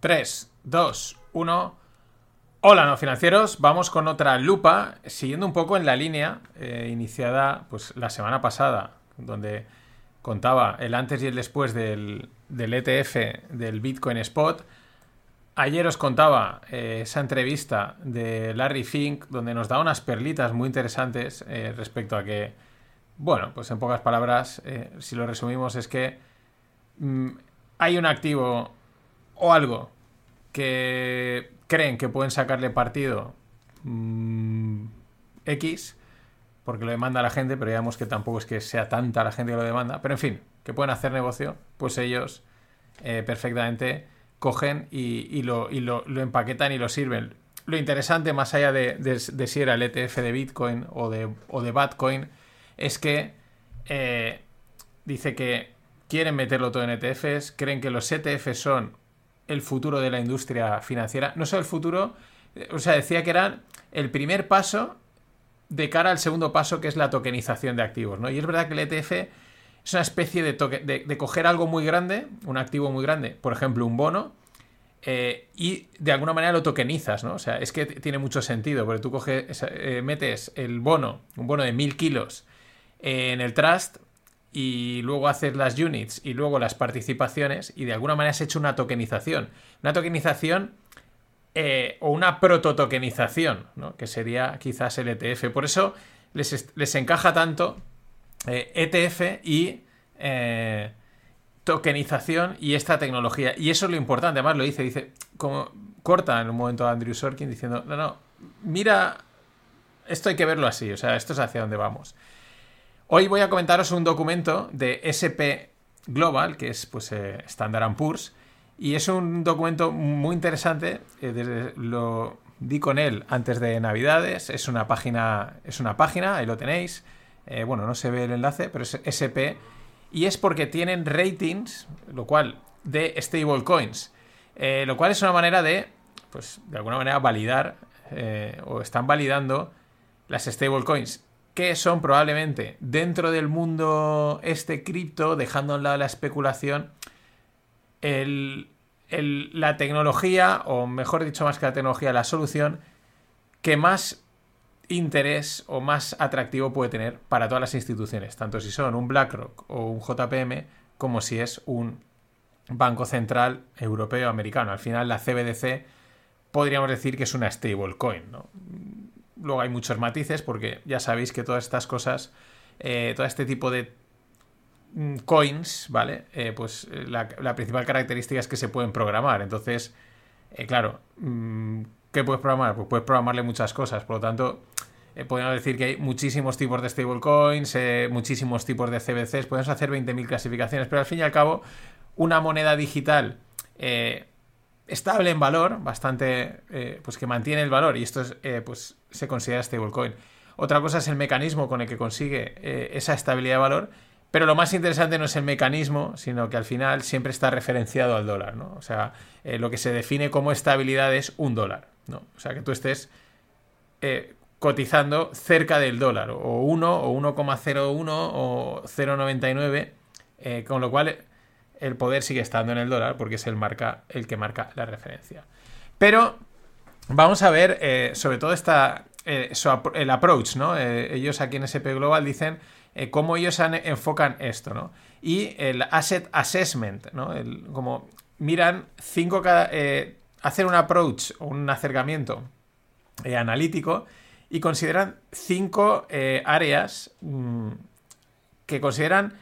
3, 2, 1. Hola, no financieros. Vamos con otra lupa, siguiendo un poco en la línea eh, iniciada pues, la semana pasada, donde contaba el antes y el después del, ETF del Bitcoin Spot. Ayer os contaba eh, esa entrevista de Larry Fink, donde nos da unas perlitas muy interesantes eh, respecto a que, bueno, pues en pocas palabras, si lo resumimos, es que mm, hay un activo o algo que creen que pueden sacarle partido mm, X, porque lo demanda la gente, pero digamos que tampoco es que sea tanta la gente que lo demanda, pero en fin, que pueden hacer negocio, pues ellos eh, perfectamente cogen y, lo, empaquetan y lo sirven. Lo interesante, más allá de, si era el ETF de Bitcoin o de, o de Batcoin, es que eh, dice que quieren meterlo todo en ETFs, creen que los ETFs son el futuro de la industria financiera. No solo el futuro, eh, o sea, decía que era el primer paso de cara al segundo paso, que es la tokenización de activos, ¿no? Y es verdad que el ETF es una especie de, de, coger algo muy grande, un activo muy grande, por ejemplo, un bono, eh, y de alguna manera lo tokenizas, ¿no? O sea, es que tiene mucho sentido, porque tú coges, eh, metes el bono, un bono de mil kilos, en el trust, y luego haces las units y luego las participaciones y de alguna manera has hecho una tokenización. Una tokenización eh, o una prototokenización, ¿no? que sería quizás el ETF. Por eso les, encaja tanto ETF eh, e y eh, tokenización y esta tecnología. Y eso es lo importante, además lo dice, dice, como corta en un momento a Andrew Sorkin diciendo, no, no, mira, esto hay que verlo así, o sea, esto es hacia dónde vamos. Hoy voy a comentaros un documento de SP Global, que es pues eh, Standard Poor's, y es un documento muy interesante. Eh, lo di con él antes de Navidades. Es una página, es una página, ahí lo tenéis. Eh, bueno, no se ve el enlace, pero es SP. Y es porque tienen ratings, lo cual, de stablecoins. Eh, lo cual es una manera de, pues, de alguna manera validar, o están validando las stablecoins que son probablemente dentro del mundo este cripto, dejando a un lado la especulación, la tecnología, o mejor dicho más que la tecnología, la solución que más interés o más atractivo puede tener para todas las instituciones, tanto si son un BlackRock o un JPM, como si es un Banco Central Europeo Americano. Al final la CBDC podríamos decir que es una stablecoin, ¿no? Luego hay muchos matices porque ya sabéis que todas estas cosas, eh, todo este tipo de mm, coins, ¿vale? Eh, pues eh, la, principal característica es que se pueden programar. Entonces, claro, mm, ¿qué puedes programar? Pues puedes programarle muchas cosas. Por lo tanto, podemos decir que hay muchísimos tipos de stablecoins, muchísimos tipos de CBCs, podemos hacer 20.000 clasificaciones, pero al fin y al cabo, una moneda digital estable en valor, bastante, eh, pues que mantiene el valor y esto es, eh, pues se considera stablecoin. Otra cosa es el mecanismo con el que consigue eh, esa estabilidad de valor, pero lo más interesante no es el mecanismo, sino que al final siempre está referenciado al dólar, ¿no? O sea, lo que se define como estabilidad es un dólar, ¿no? O sea, que tú estés cotizando cerca del dólar, o 1, o 1,01, o 0,99, con lo cual el poder sigue estando en el dólar porque es el, marca, el que marca la referencia. Pero vamos a ver eh, sobre todo esta, eh, el approach, ¿no? Eh, ellos aquí en SP Global dicen cómo ellos enfocan esto, ¿no? Y el asset assessment, ¿no? como miran cinco hacer un approach un acercamiento analítico y consideran cinco áreas mm, que consideran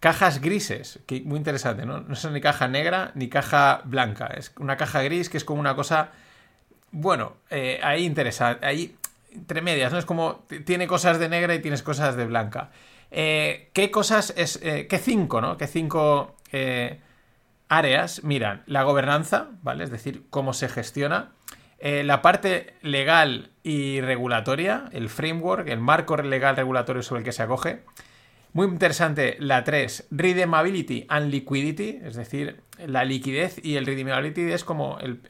cajas grises, que muy interesante, ¿no? No son ni caja negra ni caja blanca, es una caja gris que es como una cosa, bueno, eh, ahí interesante, ahí entre medias, ¿no? Es como tiene cosas de negra y tienes cosas de blanca. Eh, ¿Qué cosas es, eh, qué cinco, ¿no? ¿Qué cinco áreas miran? La gobernanza, ¿vale? Es decir, cómo se gestiona. la parte legal y regulatoria, el framework, el marco legal regulatorio sobre el que se acoge. Muy interesante la 3, Redeemability and Liquidity, es decir, la liquidez y el Redeemability es como el...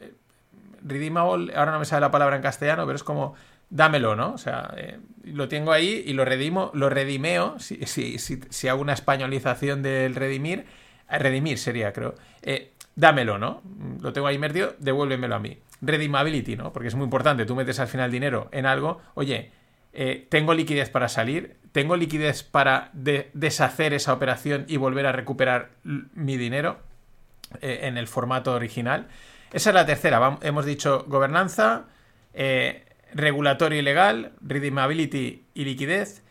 Redeemable, ahora no me sale la palabra en castellano, pero es como dámelo, ¿no? O sea, eh, lo tengo ahí y lo redimo, lo redimeo, si, si, si, hago una españolización del redimir, eh, redimir sería, creo. Eh, dámelo, ¿no? Lo tengo ahí invertido, devuélvemelo a mí. Redeemability, ¿no? Porque es muy importante, tú metes al final dinero en algo, oye, eh, tengo liquidez para salir, tengo liquidez para deshacer esa operación y volver a recuperar mi dinero eh, en el formato original. Esa es la tercera. hemos dicho gobernanza, eh, regulatorio y legal, redeemability y liquidez.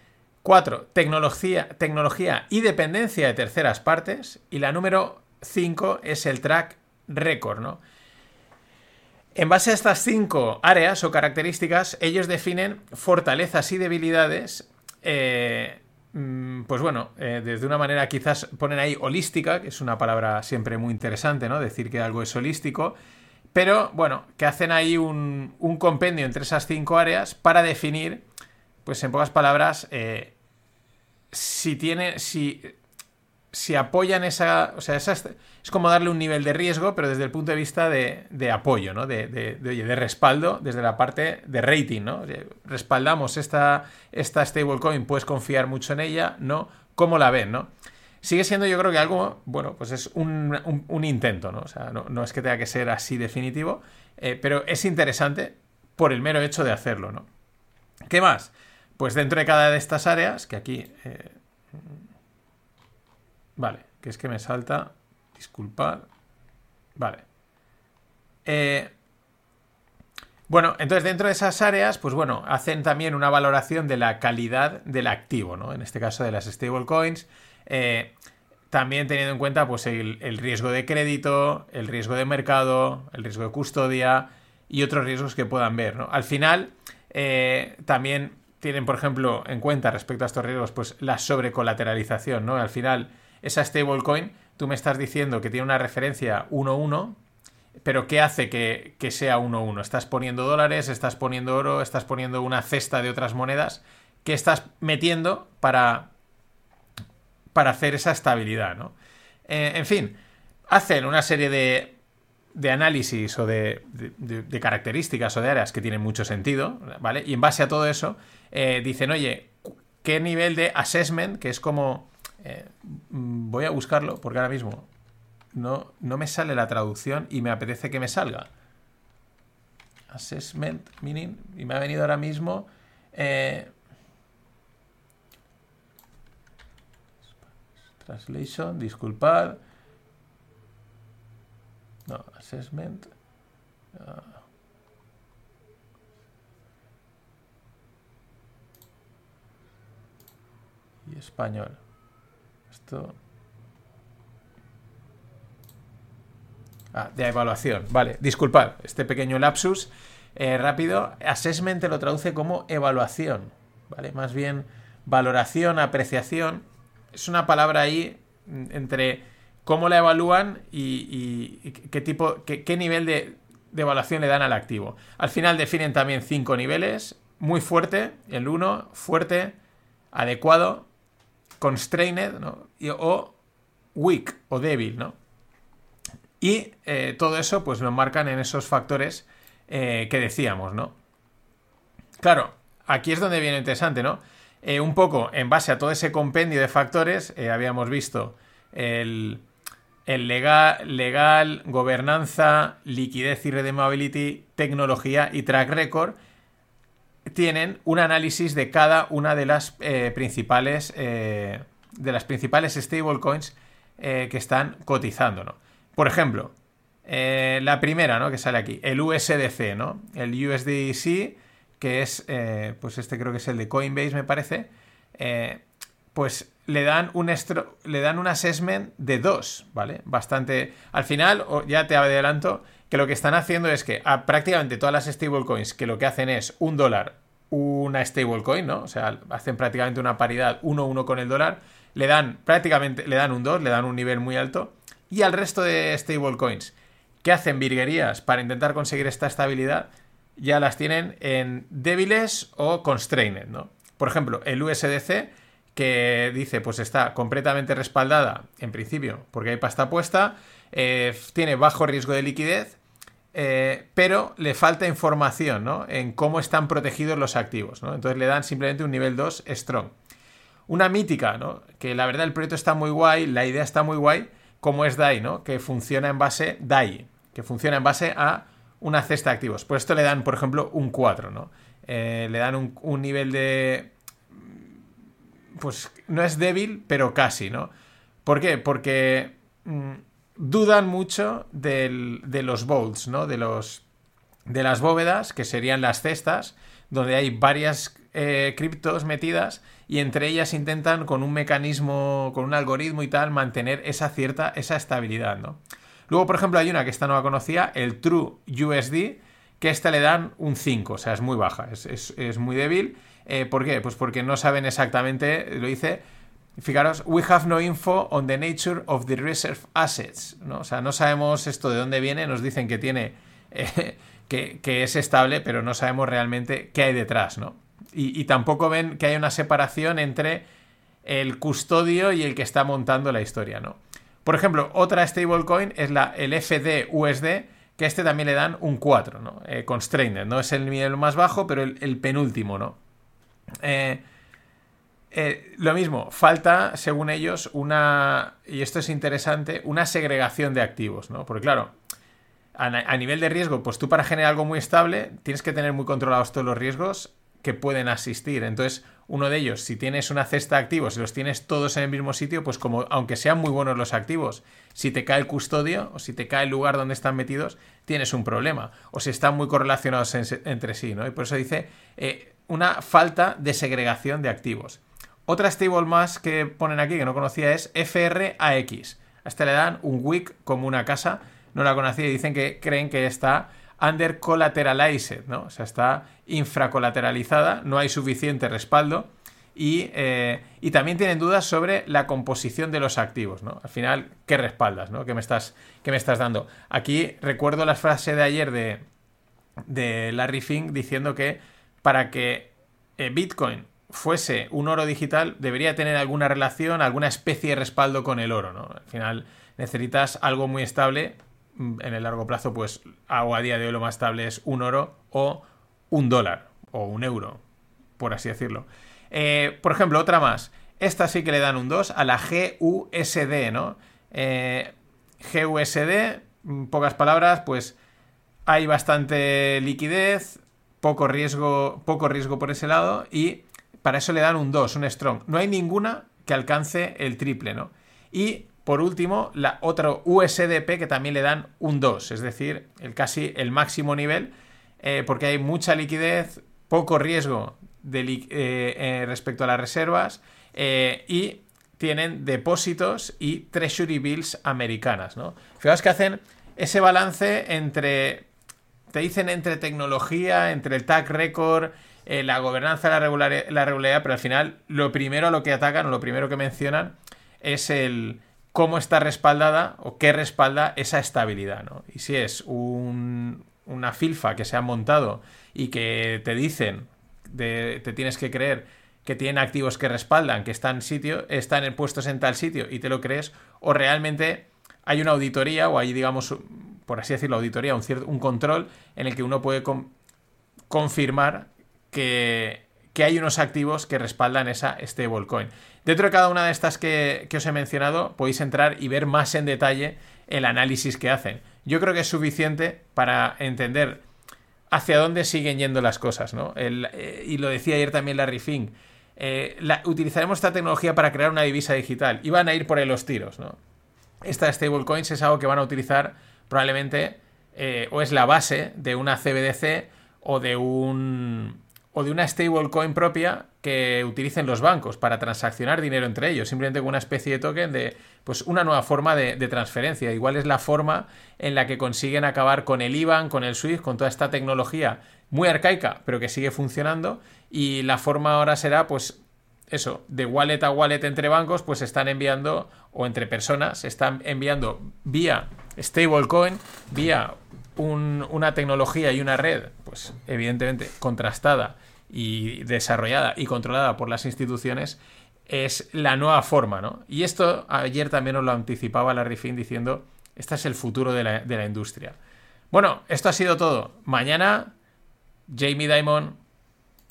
Cuatro, tecnología, tecnología y dependencia de terceras partes. Y la número cinco es el track record, ¿no? En base a estas cinco áreas o características, ellos definen fortalezas y debilidades, eh, mm, pues bueno, eh, desde una manera quizás ponen ahí holística, que es una palabra siempre muy interesante, ¿no? Decir que algo es holístico, pero bueno, que hacen ahí un, compendio entre esas cinco áreas para definir, pues en pocas palabras, eh, si tiene, si si apoyan esa. O sea, es, como darle un nivel de riesgo, pero desde el punto de vista de, apoyo, ¿no? De, de, respaldo, desde la parte de rating, ¿no? Respaldamos esta, esta stablecoin, puedes confiar mucho en ella, ¿no? ¿Cómo la ven, no? Sigue siendo, yo creo que algo, bueno, pues es un, un, intento, ¿no? O sea, no, es que tenga que ser así definitivo, eh, pero es interesante por el mero hecho de hacerlo, ¿no? ¿Qué más? Pues dentro de cada de estas áreas, que aquí. Eh, Vale, que es que me salta. Disculpad. Vale. Eh, bueno, entonces dentro de esas áreas, pues bueno, hacen también una valoración de la calidad del activo, ¿no? En este caso de las stablecoins. Eh, también teniendo en cuenta pues el, riesgo de crédito, el riesgo de mercado, el riesgo de custodia y otros riesgos que puedan ver, ¿no? Al final, eh, también tienen, por ejemplo, en cuenta respecto a estos riesgos, pues la sobrecolateralización, ¿no? Al final, esa stablecoin, tú me estás diciendo que tiene una referencia 1-1, pero ¿qué hace que, sea 1-1? Estás poniendo dólares, estás poniendo oro, estás poniendo una cesta de otras monedas. ¿Qué estás metiendo para, para hacer esa estabilidad? ¿no? Eh, en fin, hacen una serie de, de análisis o de, de, características o de áreas que tienen mucho sentido, ¿vale? Y en base a todo eso, eh, dicen, oye, ¿qué nivel de assessment, que es como eh, mm, voy a buscarlo porque ahora mismo no, no me sale la traducción y me apetece que me salga. Assessment meaning. Y me ha venido ahora mismo. Eh, translation, disculpad. No, assessment. Ah. y español. Ah, de evaluación. Vale, disculpad, este pequeño lapsus eh, rápido. Assessment lo traduce como evaluación. ¿Vale? Más bien valoración, apreciación. Es una palabra ahí mm, entre cómo la evalúan y, qué tipo, qué, nivel de, de, evaluación le dan al activo. Al final definen también cinco niveles. Muy fuerte, el 1, fuerte, adecuado, constrained, ¿no? o weak o débil, ¿no? Y eh, todo eso, pues lo marcan en esos factores eh, que decíamos, ¿no? Claro, aquí es donde viene interesante, ¿no? Eh, un poco en base a todo ese compendio de factores, habíamos visto el, el legal, legal, gobernanza, liquidez y redeemability, tecnología y track record, tienen un análisis de cada una de las eh, principales eh, de las principales stablecoins eh, que están cotizando, ¿no? Por ejemplo, la primera, ¿no? Que sale aquí, el USDC, ¿no? El USDC, que es, pues este creo que es el de Coinbase, me parece, pues le dan un le dan un assessment de 2, ¿vale? Bastante. Al final, ya te adelanto que lo que están haciendo es que a prácticamente todas las stablecoins que lo que hacen es un dólar, una stablecoin, ¿no? O sea, hacen prácticamente una paridad 1-1 con el dólar, le dan prácticamente, le dan un 2, le dan un nivel muy alto, y al resto de stablecoins que hacen virguerías para intentar conseguir esta estabilidad, ya las tienen en débiles o constrained, ¿no? Por ejemplo, el USDC, que dice, pues está completamente respaldada, en principio, porque hay pasta puesta, eh, tiene bajo riesgo de liquidez, eh, pero le falta información ¿no? en cómo están protegidos los activos. ¿no? Entonces le dan simplemente un nivel 2 strong. Una mítica, ¿no? que la verdad el proyecto está muy guay, la idea está muy guay, como es DAI, ¿no? Que funciona en base DAI, que funciona en base a una cesta de activos. Por esto le dan, por ejemplo, un 4, ¿no? Eh, le dan un, nivel de... Pues no es débil, pero casi, ¿no? ¿Por qué? Porque mm, dudan mucho de los bolts, ¿no? De los... De las bóvedas, que serían las cestas, donde hay varias eh, criptos metidas y entre ellas intentan con un mecanismo, con un algoritmo y tal, mantener esa cierta, esa estabilidad, ¿no? Luego, por ejemplo, hay una que esta no la conocía, el True USD, que esta le dan un 5, o sea, es muy baja, es, muy débil. Eh, ¿Por qué? Pues porque no saben exactamente, lo dice, fijaros, we have no info on the nature of the reserve assets, ¿no? O sea, no sabemos esto de dónde viene, nos dicen que tiene, eh, que, es estable, pero no sabemos realmente qué hay detrás, ¿no? Y, y tampoco ven que hay una separación entre el custodio y el que está montando la historia, ¿no? Por ejemplo, otra stablecoin es la, el FDUSD, que a este también le dan un 4, ¿no? Eh, constrained, no es el nivel más bajo, pero el, penúltimo, ¿no? Eh, eh, lo mismo, falta, según ellos, una, y esto es interesante, una segregación de activos, ¿no? Porque claro, a, nivel de riesgo, pues tú para generar algo muy estable tienes que tener muy controlados todos los riesgos que pueden asistir. Entonces, uno de ellos, si tienes una cesta de activos y los tienes todos en el mismo sitio, pues como aunque sean muy buenos los activos, si te cae el custodio o si te cae el lugar donde están metidos, tienes un problema. O si están muy correlacionados entre sí, ¿no? Y por eso dice eh, una falta de segregación de activos. Otra stable más que ponen aquí que no conocía es FRAX. A este le dan un wick como una casa. No la conocía y dicen que creen que está under collateralized, ¿no? O sea, está infracolateralizada, no hay suficiente respaldo y, eh, y, también tienen dudas sobre la composición de los activos, ¿no? Al final, ¿qué respaldas, ¿no? ¿Qué me estás, qué me estás dando? Aquí recuerdo la frase de ayer de, de Larry Fink diciendo que para que eh, Bitcoin fuese un oro digital debería tener alguna relación, alguna especie de respaldo con el oro, ¿no? Al final necesitas algo muy estable Mm, en el largo plazo, pues o a día de hoy lo más estable es un oro o un dólar o un euro, por así decirlo. Eh, por ejemplo, otra más. Esta sí que le dan un 2 a la GUSD, ¿no? Eh, GUSD, mm, pocas palabras, pues hay bastante liquidez, poco riesgo, poco riesgo por ese lado y para eso le dan un 2, un strong. No hay ninguna que alcance el triple, ¿no? Y por último, la otra USDP que también le dan un 2, es decir, el casi el máximo nivel, eh, porque hay mucha liquidez, poco riesgo eh, eh, respecto a las reservas y tienen depósitos y treasury bills americanas, ¿no? Fijaos que hacen ese balance entre, te dicen entre tecnología, entre el tag record, la gobernanza, la, la regularidad, pero al final lo primero a lo que atacan o lo primero que mencionan es el, cómo está respaldada o qué respalda esa estabilidad, ¿no? Y si es una filfa que se ha montado y que te dicen, te tienes que creer que tienen activos que respaldan, que están, sitio, están puestos en tal sitio y te lo crees, o realmente hay una auditoría o hay, digamos, por así decirlo, auditoría, un, cierto, un control en el que uno puede confirmar que, que hay unos activos que respaldan esa stablecoin. Dentro de cada una de estas que, os he mencionado, podéis entrar y ver más en detalle el análisis que hacen. Yo creo que es suficiente para entender hacia dónde siguen yendo las cosas, ¿no? Eh, y lo decía ayer también Larry Fink. Eh, utilizaremos esta tecnología para crear una divisa digital y van a ir por los tiros, ¿no? Esta stablecoins es algo que van a utilizar probablemente eh, o es la base de una CBDC o de un o de una stablecoin propia que utilicen los bancos para transaccionar dinero entre ellos, simplemente con una especie de token de pues una nueva forma de, transferencia. Igual es la forma en la que consiguen acabar con el IBAN, con el SWIFT, con toda esta tecnología muy arcaica, pero que sigue funcionando. Y la forma ahora será, pues, eso, de wallet a wallet entre bancos, pues están enviando, o entre personas, están enviando vía stablecoin, vía una tecnología y una red, pues evidentemente contrastada y desarrollada y controlada por las instituciones, es la nueva forma, ¿no? Y esto ayer también nos lo anticipaba la Fink diciendo, este es el futuro de la, de la industria. Bueno, esto ha sido todo. Mañana, Jamie Dimon